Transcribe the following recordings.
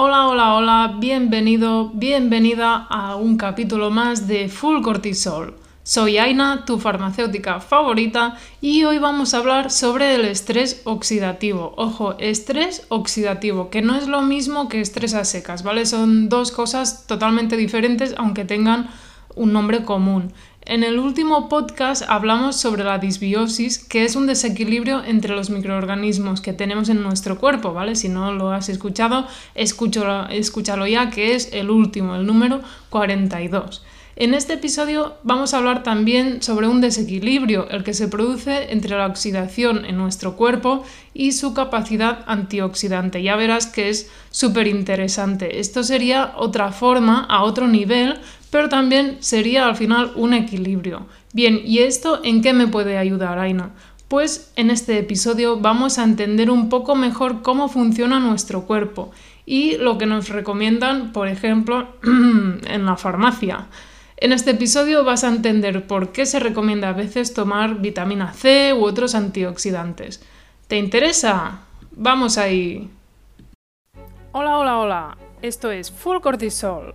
Hola, hola, hola, bienvenido, bienvenida a un capítulo más de Full Cortisol. Soy Aina, tu farmacéutica favorita, y hoy vamos a hablar sobre el estrés oxidativo. Ojo, estrés oxidativo, que no es lo mismo que estrés a secas, ¿vale? Son dos cosas totalmente diferentes, aunque tengan un nombre común. En el último podcast hablamos sobre la disbiosis, que es un desequilibrio entre los microorganismos que tenemos en nuestro cuerpo, ¿vale? Si no lo has escuchado, escúchalo, escúchalo ya, que es el último, el número 42. En este episodio vamos a hablar también sobre un desequilibrio, el que se produce entre la oxidación en nuestro cuerpo y su capacidad antioxidante. Ya verás que es súper interesante. Esto sería otra forma, a otro nivel, pero también sería al final un equilibrio. Bien, ¿y esto en qué me puede ayudar, Aina? Pues en este episodio vamos a entender un poco mejor cómo funciona nuestro cuerpo y lo que nos recomiendan, por ejemplo, en la farmacia. En este episodio vas a entender por qué se recomienda a veces tomar vitamina C u otros antioxidantes. ¿Te interesa? Vamos ahí. Hola, hola, hola. Esto es Full Cortisol.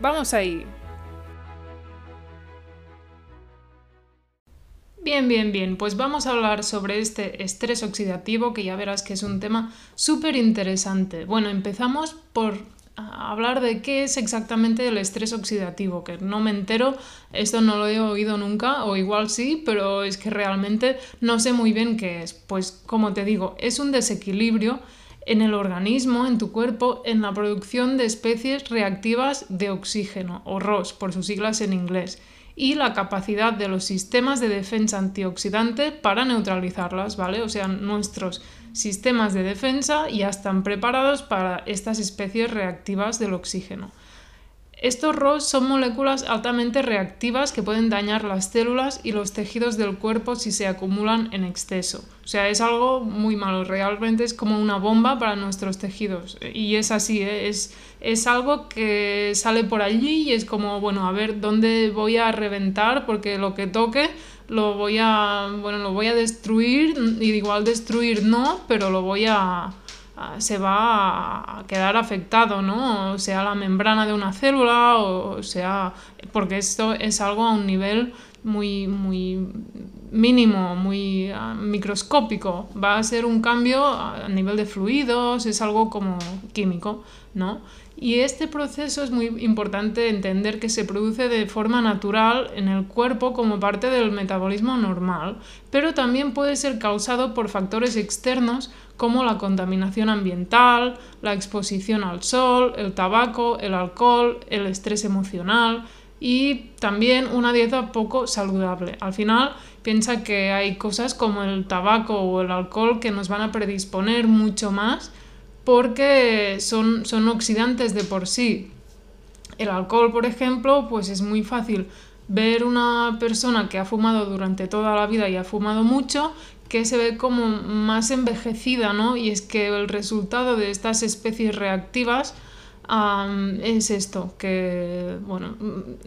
¡Vamos ahí! Bien, bien, bien, pues vamos a hablar sobre este estrés oxidativo que ya verás que es un tema súper interesante. Bueno, empezamos por hablar de qué es exactamente el estrés oxidativo, que no me entero, esto no lo he oído nunca, o igual sí, pero es que realmente no sé muy bien qué es. Pues como te digo, es un desequilibrio en el organismo, en tu cuerpo, en la producción de especies reactivas de oxígeno, o ROS por sus siglas en inglés, y la capacidad de los sistemas de defensa antioxidante para neutralizarlas, ¿vale? O sea, nuestros sistemas de defensa ya están preparados para estas especies reactivas del oxígeno. Estos ROS son moléculas altamente reactivas que pueden dañar las células y los tejidos del cuerpo si se acumulan en exceso. O sea, es algo muy malo, realmente es como una bomba para nuestros tejidos. Y es así, ¿eh? es, es algo que sale por allí y es como, bueno, a ver dónde voy a reventar porque lo que toque lo voy a, bueno, lo voy a destruir y igual destruir no, pero lo voy a, se va a quedar afectado, ¿no? Sea la membrana de una célula, o sea, porque esto es algo a un nivel muy, muy mínimo, muy ah, microscópico. Va a ser un cambio a nivel de fluidos, es algo como químico, ¿no? Y este proceso es muy importante entender que se produce de forma natural en el cuerpo como parte del metabolismo normal, pero también puede ser causado por factores externos como la contaminación ambiental, la exposición al sol, el tabaco, el alcohol, el estrés emocional y también una dieta poco saludable. Al final piensa que hay cosas como el tabaco o el alcohol que nos van a predisponer mucho más porque son, son oxidantes de por sí. El alcohol, por ejemplo, pues es muy fácil ver una persona que ha fumado durante toda la vida y ha fumado mucho, que se ve como más envejecida, ¿no? Y es que el resultado de estas especies reactivas es esto, que bueno,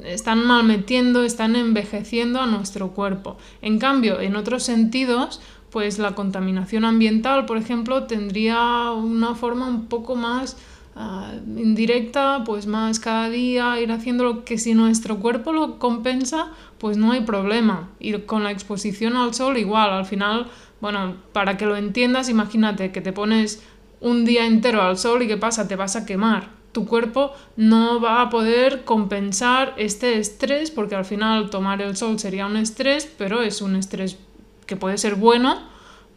están malmetiendo, están envejeciendo a nuestro cuerpo. En cambio, en otros sentidos, pues la contaminación ambiental, por ejemplo, tendría una forma un poco más ah, indirecta, pues más cada día ir haciendo lo que si nuestro cuerpo lo compensa, pues no hay problema. Y con la exposición al sol igual, al final, bueno, para que lo entiendas, imagínate que te pones un día entero al sol y qué pasa, te vas a quemar. Tu cuerpo no va a poder compensar este estrés porque al final tomar el sol sería un estrés, pero es un estrés que puede ser bueno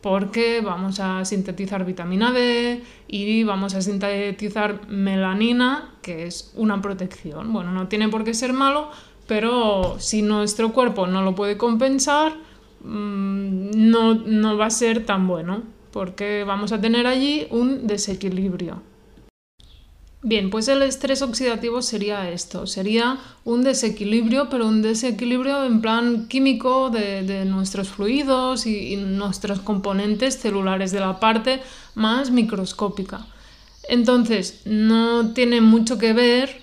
porque vamos a sintetizar vitamina D y vamos a sintetizar melanina, que es una protección. Bueno, no tiene por qué ser malo, pero si nuestro cuerpo no lo puede compensar, mm, no, no va a ser tan bueno, porque vamos a tener allí un desequilibrio. Bien, pues el estrés oxidativo sería esto, sería un desequilibrio, pero un desequilibrio en plan químico de, nuestros fluidos y, nuestros componentes celulares de la parte más microscópica. Entonces, no tiene mucho que ver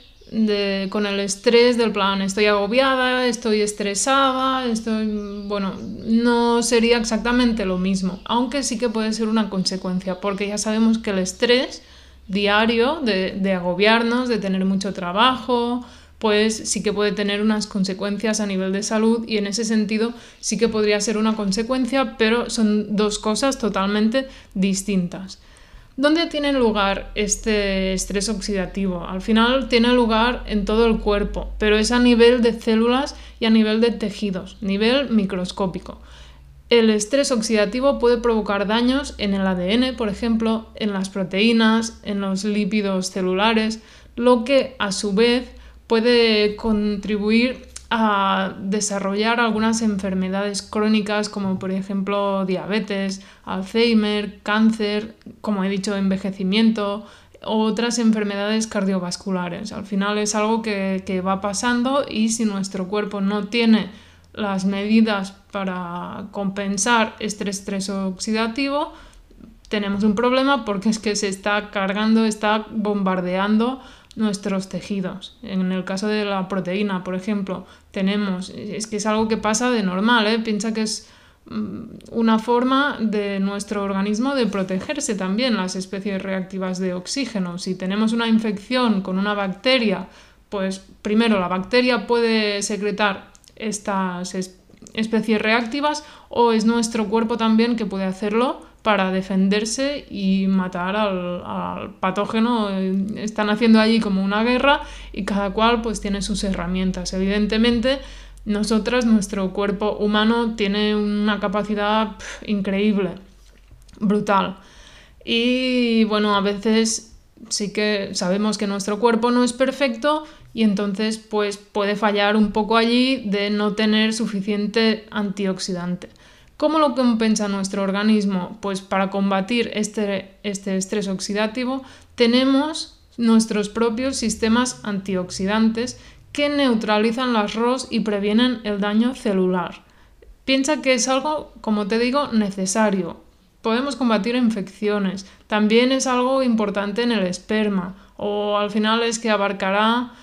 con el estrés del plan, estoy agobiada, estoy estresada, estoy, bueno, no sería exactamente lo mismo, aunque sí que puede ser una consecuencia, porque ya sabemos que el estrés diario de, agobiarnos, de tener mucho trabajo, pues sí que puede tener unas consecuencias a nivel de salud y en ese sentido sí que podría ser una consecuencia, pero son dos cosas totalmente distintas. ¿Dónde tiene lugar este estrés oxidativo? Al final tiene lugar en todo el cuerpo, pero es a nivel de células y a nivel de tejidos, nivel microscópico. El estrés oxidativo puede provocar daños en el ADN, por ejemplo, en las proteínas, en los lípidos celulares, lo que a su vez puede contribuir a desarrollar algunas enfermedades crónicas como por ejemplo diabetes, Alzheimer, cáncer, como he dicho, envejecimiento, otras enfermedades cardiovasculares. Al final es algo que, que va pasando y si nuestro cuerpo no tiene las medidas para compensar este estrés oxidativo, tenemos un problema porque es que se está cargando, está bombardeando nuestros tejidos. En el caso de la proteína, por ejemplo, tenemos, es que es algo que pasa de normal, ¿eh? piensa que es mm, una forma de nuestro organismo de protegerse también las especies reactivas de oxígeno. Si tenemos una infección con una bacteria, pues primero la bacteria puede secretar estas especies reactivas o es nuestro cuerpo también que puede hacerlo para defenderse y matar al, patógeno. Están haciendo allí como una guerra y cada cual pues tiene sus herramientas. Evidentemente, nosotras, nuestro cuerpo humano tiene una capacidad increíble, brutal. Y bueno, a veces sí que sabemos que nuestro cuerpo no es perfecto y entonces pues puede fallar un poco allí de no tener suficiente antioxidante. ¿Cómo lo compensa nuestro organismo? Pues para combatir este, este estrés oxidativo tenemos nuestros propios sistemas antioxidantes que neutralizan las ROS y previenen el daño celular. Piensa que es algo, como te digo, necesario. Podemos combatir infecciones. También es algo importante en el esperma. O al final es que abarcará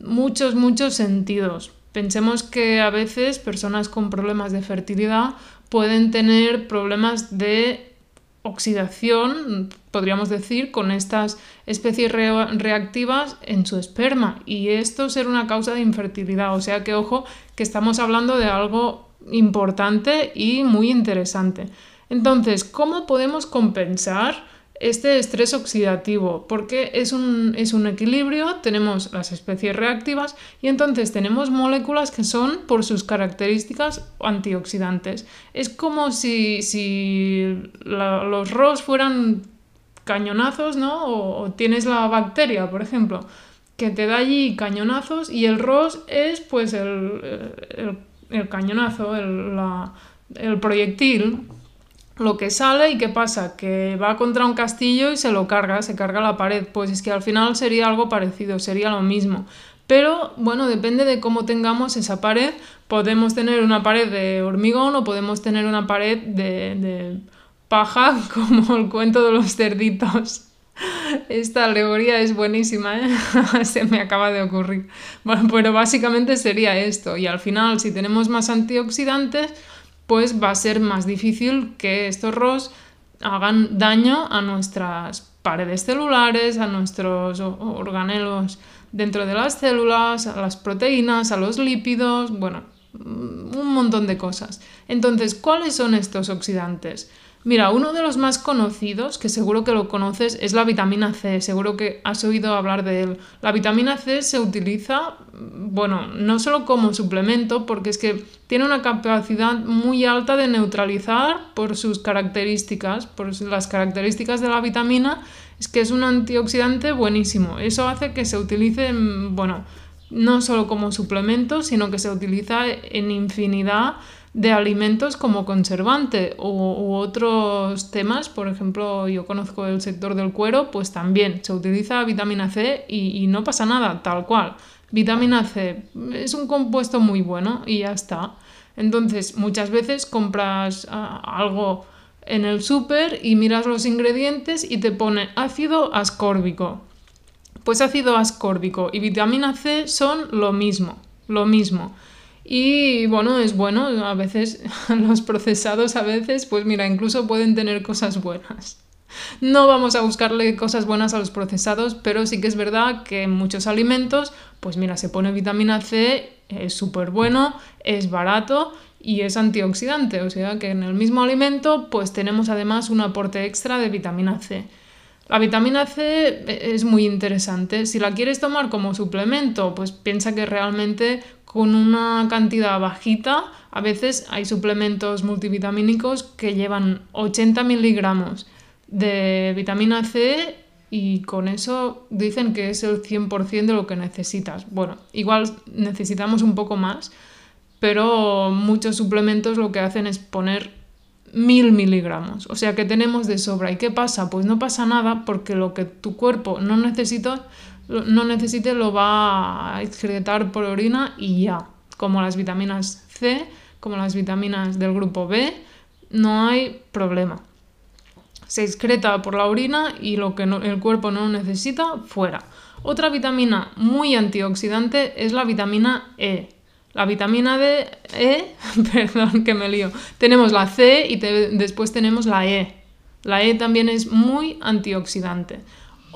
muchos, muchos sentidos. Pensemos que a veces personas con problemas de fertilidad pueden tener problemas de oxidación, podríamos decir, con estas especies reactivas en su esperma y esto ser una causa de infertilidad. O sea que ojo que estamos hablando de algo importante y muy interesante. Entonces, ¿cómo podemos compensar? Este estrés oxidativo, porque es un, es un, equilibrio, tenemos las especies reactivas y entonces tenemos moléculas que son por sus características antioxidantes. Es como si, si los ROS fueran cañonazos, ¿no? O, tienes la bacteria, por ejemplo, que te da allí cañonazos y el ROS es pues el, el, cañonazo, el, el proyectil lo que sale y qué pasa, que va contra un castillo y se lo carga, se carga la pared. Pues es que al final sería algo parecido, sería lo mismo. Pero bueno, depende de cómo tengamos esa pared. Podemos tener una pared de hormigón o podemos tener una pared de, paja, como el cuento de los cerditos. Esta alegoría es buenísima, ¿eh? se me acaba de ocurrir. Bueno, pero básicamente sería esto. Y al final, si tenemos más antioxidantes, pues va a ser más difícil que estos ROS hagan daño a nuestras paredes celulares, a nuestros organelos dentro de las células, a las proteínas, a los lípidos, bueno, un montón de cosas. Entonces, ¿cuáles son estos oxidantes? Mira, uno de los más conocidos, que seguro que lo conoces, es la vitamina C. Seguro que has oído hablar de él. La vitamina C se utiliza, bueno, no solo como suplemento, porque es que tiene una capacidad muy alta de neutralizar por sus características, por las características de la vitamina, es que es un antioxidante buenísimo. Eso hace que se utilice, bueno, no solo como suplemento, sino que se utiliza en infinidad de alimentos como conservante u, otros temas, por ejemplo, yo conozco el sector del cuero, pues también se utiliza vitamina C y, no pasa nada, tal cual. Vitamina C es un compuesto muy bueno y ya está. Entonces, muchas veces compras ah, algo en el súper y miras los ingredientes y te pone ácido ascórbico. Pues ácido ascórbico y vitamina C son lo mismo, lo mismo. Y bueno, es bueno, a veces los procesados a veces, pues mira, incluso pueden tener cosas buenas. No vamos a buscarle cosas buenas a los procesados, pero sí que es verdad que en muchos alimentos, pues mira, se pone vitamina C, es súper bueno, es barato y es antioxidante, o sea que en el mismo alimento pues tenemos además un aporte extra de vitamina C. La vitamina C es muy interesante. Si la quieres tomar como suplemento, pues piensa que realmente con una cantidad bajita, a veces hay suplementos multivitamínicos que llevan 80 miligramos de vitamina C y con eso dicen que es el 100% de lo que necesitas. Bueno, igual necesitamos un poco más, pero muchos suplementos lo que hacen es poner mil miligramos, o sea que tenemos de sobra. ¿Y qué pasa? Pues no pasa nada porque lo que tu cuerpo no necesita no necesite lo va a excretar por orina y ya. Como las vitaminas C, como las vitaminas del grupo B, no hay problema. Se excreta por la orina y lo que el cuerpo no necesita, fuera. Otra vitamina muy antioxidante es la vitamina E. La vitamina D, E, perdón que me lío, tenemos la C y después tenemos la E. La E también es muy antioxidante.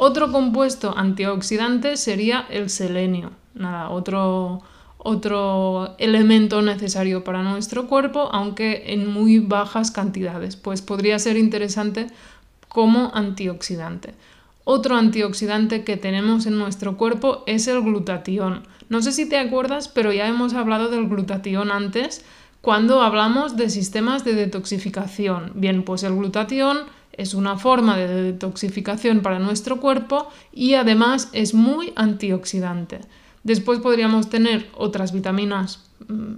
Otro compuesto antioxidante sería el selenio. Nada, otro, otro elemento necesario para nuestro cuerpo, aunque en muy bajas cantidades. Pues podría ser interesante como antioxidante. Otro antioxidante que tenemos en nuestro cuerpo es el glutatión. No sé si te acuerdas, pero ya hemos hablado del glutatión antes cuando hablamos de sistemas de detoxificación. Bien, pues el glutatión es una forma de detoxificación para nuestro cuerpo y además es muy antioxidante. Después podríamos tener otras vitaminas mm,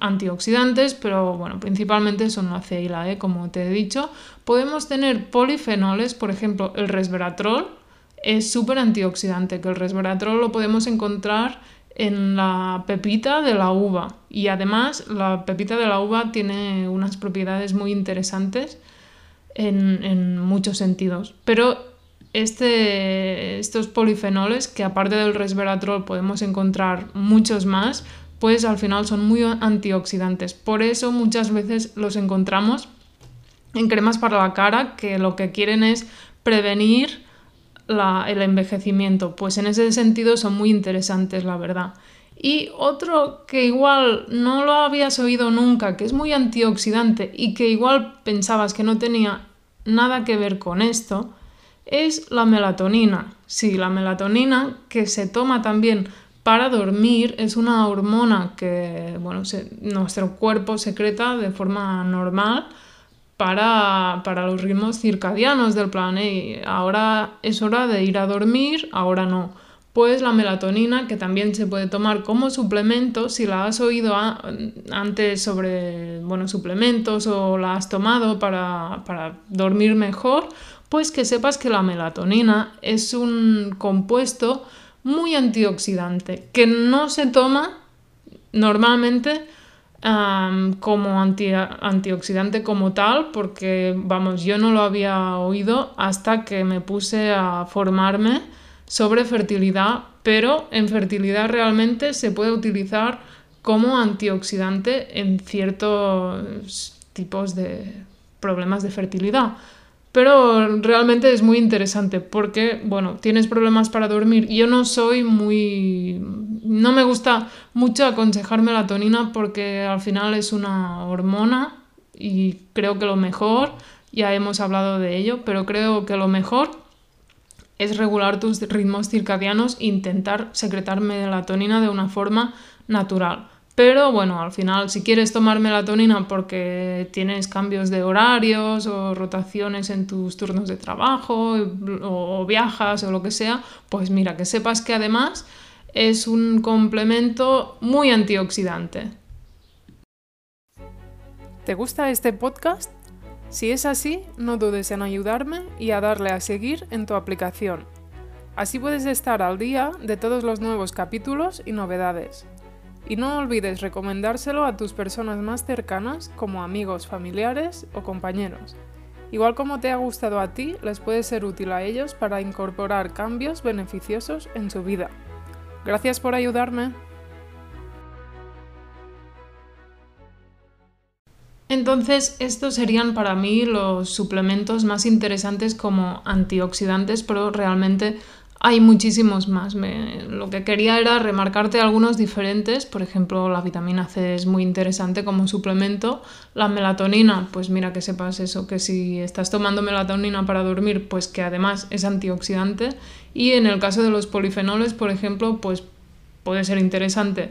antioxidantes, pero bueno, principalmente son la C E, como te he dicho. Podemos tener polifenoles, por ejemplo, el resveratrol es súper antioxidante, que el resveratrol lo podemos encontrar en la pepita de la uva y además la pepita de la uva tiene unas propiedades muy interesantes en, muchos sentidos. Pero este, estos polifenoles, que aparte del resveratrol podemos encontrar muchos más, pues al final son muy antioxidantes. Por eso muchas veces los encontramos en cremas para la cara que lo que quieren es prevenir el envejecimiento. Pues en ese sentido son muy interesantes, la verdad. Y otro que igual no lo habías oído nunca, que es muy antioxidante y que igual pensabas que no tenía nada que ver con esto, es la melatonina. Sí, la melatonina que se toma también para dormir es una hormona que bueno, nuestro cuerpo secreta de forma normal para, para los ritmos circadianos del planeta. Ahora es hora de ir a dormir, ahora no pues la melatonina, que también se puede tomar como suplemento, si la has oído antes sobre bueno, suplementos o la has tomado para, para dormir mejor, pues que sepas que la melatonina es un compuesto muy antioxidante, que no se toma normalmente como antioxidante como tal, porque vamos, yo no lo había oído hasta que me puse a formarme sobre fertilidad, pero en fertilidad realmente se puede utilizar como antioxidante en ciertos tipos de problemas de fertilidad. Pero realmente es muy interesante porque, bueno, tienes problemas para dormir. Yo no soy muy... No me gusta mucho aconsejar melatonina porque al final es una hormona y creo que lo mejor, ya hemos hablado de ello, pero creo que lo mejor es regular tus ritmos circadianos e intentar secretar melatonina de una forma natural. Pero bueno, al final, si quieres tomar melatonina porque tienes cambios de horarios o rotaciones en tus turnos de trabajo o, viajas o lo que sea, pues mira, que sepas que además es un complemento muy antioxidante. ¿Te gusta este podcast? Si es así, no dudes en ayudarme y a darle a seguir en tu aplicación. Así puedes estar al día de todos los nuevos capítulos y novedades. Y no olvides recomendárselo a tus personas más cercanas como amigos, familiares o compañeros. Igual como te ha gustado a ti, les puede ser útil a ellos para incorporar cambios beneficiosos en su vida. Gracias por ayudarme. Entonces, estos serían para mí los suplementos más interesantes como antioxidantes, pero realmente hay muchísimos más. lo que quería era remarcarte algunos diferentes. Por ejemplo, la vitamina C es muy interesante como suplemento. La melatonina, pues mira que sepas eso, que si estás tomando melatonina para dormir, pues que además es antioxidante. Y en el caso de los polifenoles, por ejemplo, pues puede ser interesante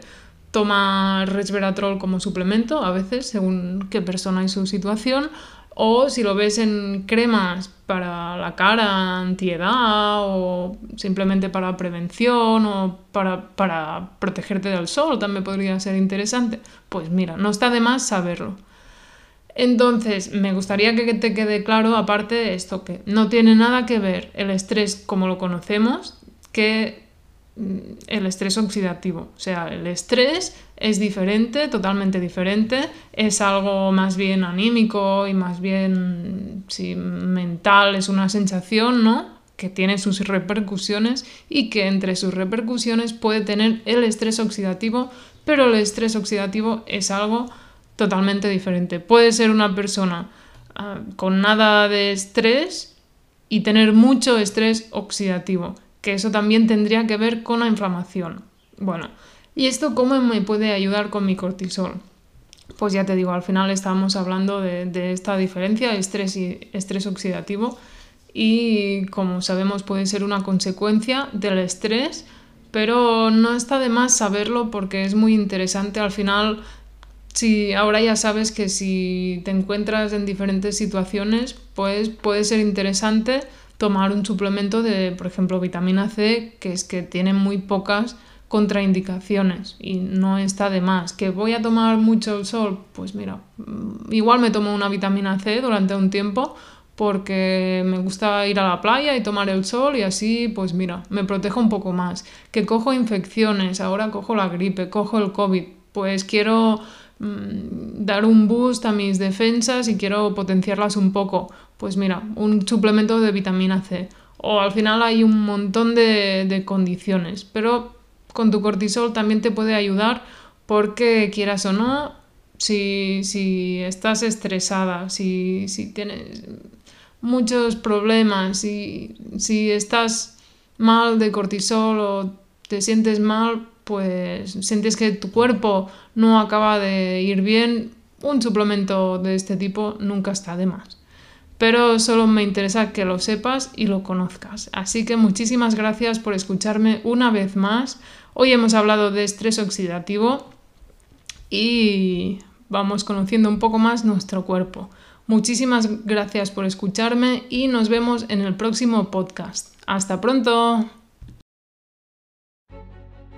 tomar resveratrol como suplemento, a veces, según qué persona y su situación, o si lo ves en cremas para la cara, antiedad, o simplemente para prevención, o para, para protegerte del sol, también podría ser interesante. Pues mira, no está de más saberlo. Entonces, me gustaría que te quede claro, aparte de esto, que no tiene nada que ver el estrés como lo conocemos, que el estrés oxidativo. O sea, el estrés es diferente, totalmente diferente, es algo más bien anímico y más bien mental, es una sensación, ¿no? que tiene sus repercusiones y que entre sus repercusiones puede tener el estrés oxidativo, pero el estrés oxidativo es algo totalmente diferente. Puede ser una persona ah, con nada de estrés y tener mucho estrés oxidativo que eso también tendría que ver con la inflamación. Bueno, ¿y esto cómo me puede ayudar con mi cortisol? Pues ya te digo, al final estábamos hablando de, esta diferencia, estrés y estrés oxidativo, y como sabemos puede ser una consecuencia del estrés, pero no está de más saberlo porque es muy interesante. Al final, si ahora ya sabes que si te encuentras en diferentes situaciones, pues puede ser interesante tomar un suplemento de, por ejemplo, vitamina C, que es que tiene muy pocas contraindicaciones y no está de más. ¿Que voy a tomar mucho el sol? Pues mira, mm, igual me tomo una vitamina C durante un tiempo porque me gusta ir a la playa y tomar el sol y así, pues mira, me protejo un poco más. Que cojo infecciones, ahora cojo la gripe, cojo el COVID, pues quiero dar un boost a mis defensas y quiero potenciarlas un poco, pues mira, un suplemento de vitamina C. O al final hay un montón de, condiciones, pero con tu cortisol también te puede ayudar porque quieras o no, si, si estás estresada, si, si, tienes muchos problemas, si, si estás mal de cortisol o te sientes mal, pues sientes que tu cuerpo no acaba de ir bien, un suplemento de este tipo nunca está de más. Pero solo me interesa que lo sepas y lo conozcas. Así que muchísimas gracias por escucharme una vez más. Hoy hemos hablado de estrés oxidativo y vamos conociendo un poco más nuestro cuerpo. Muchísimas gracias por escucharme y nos vemos en el próximo podcast. Hasta pronto.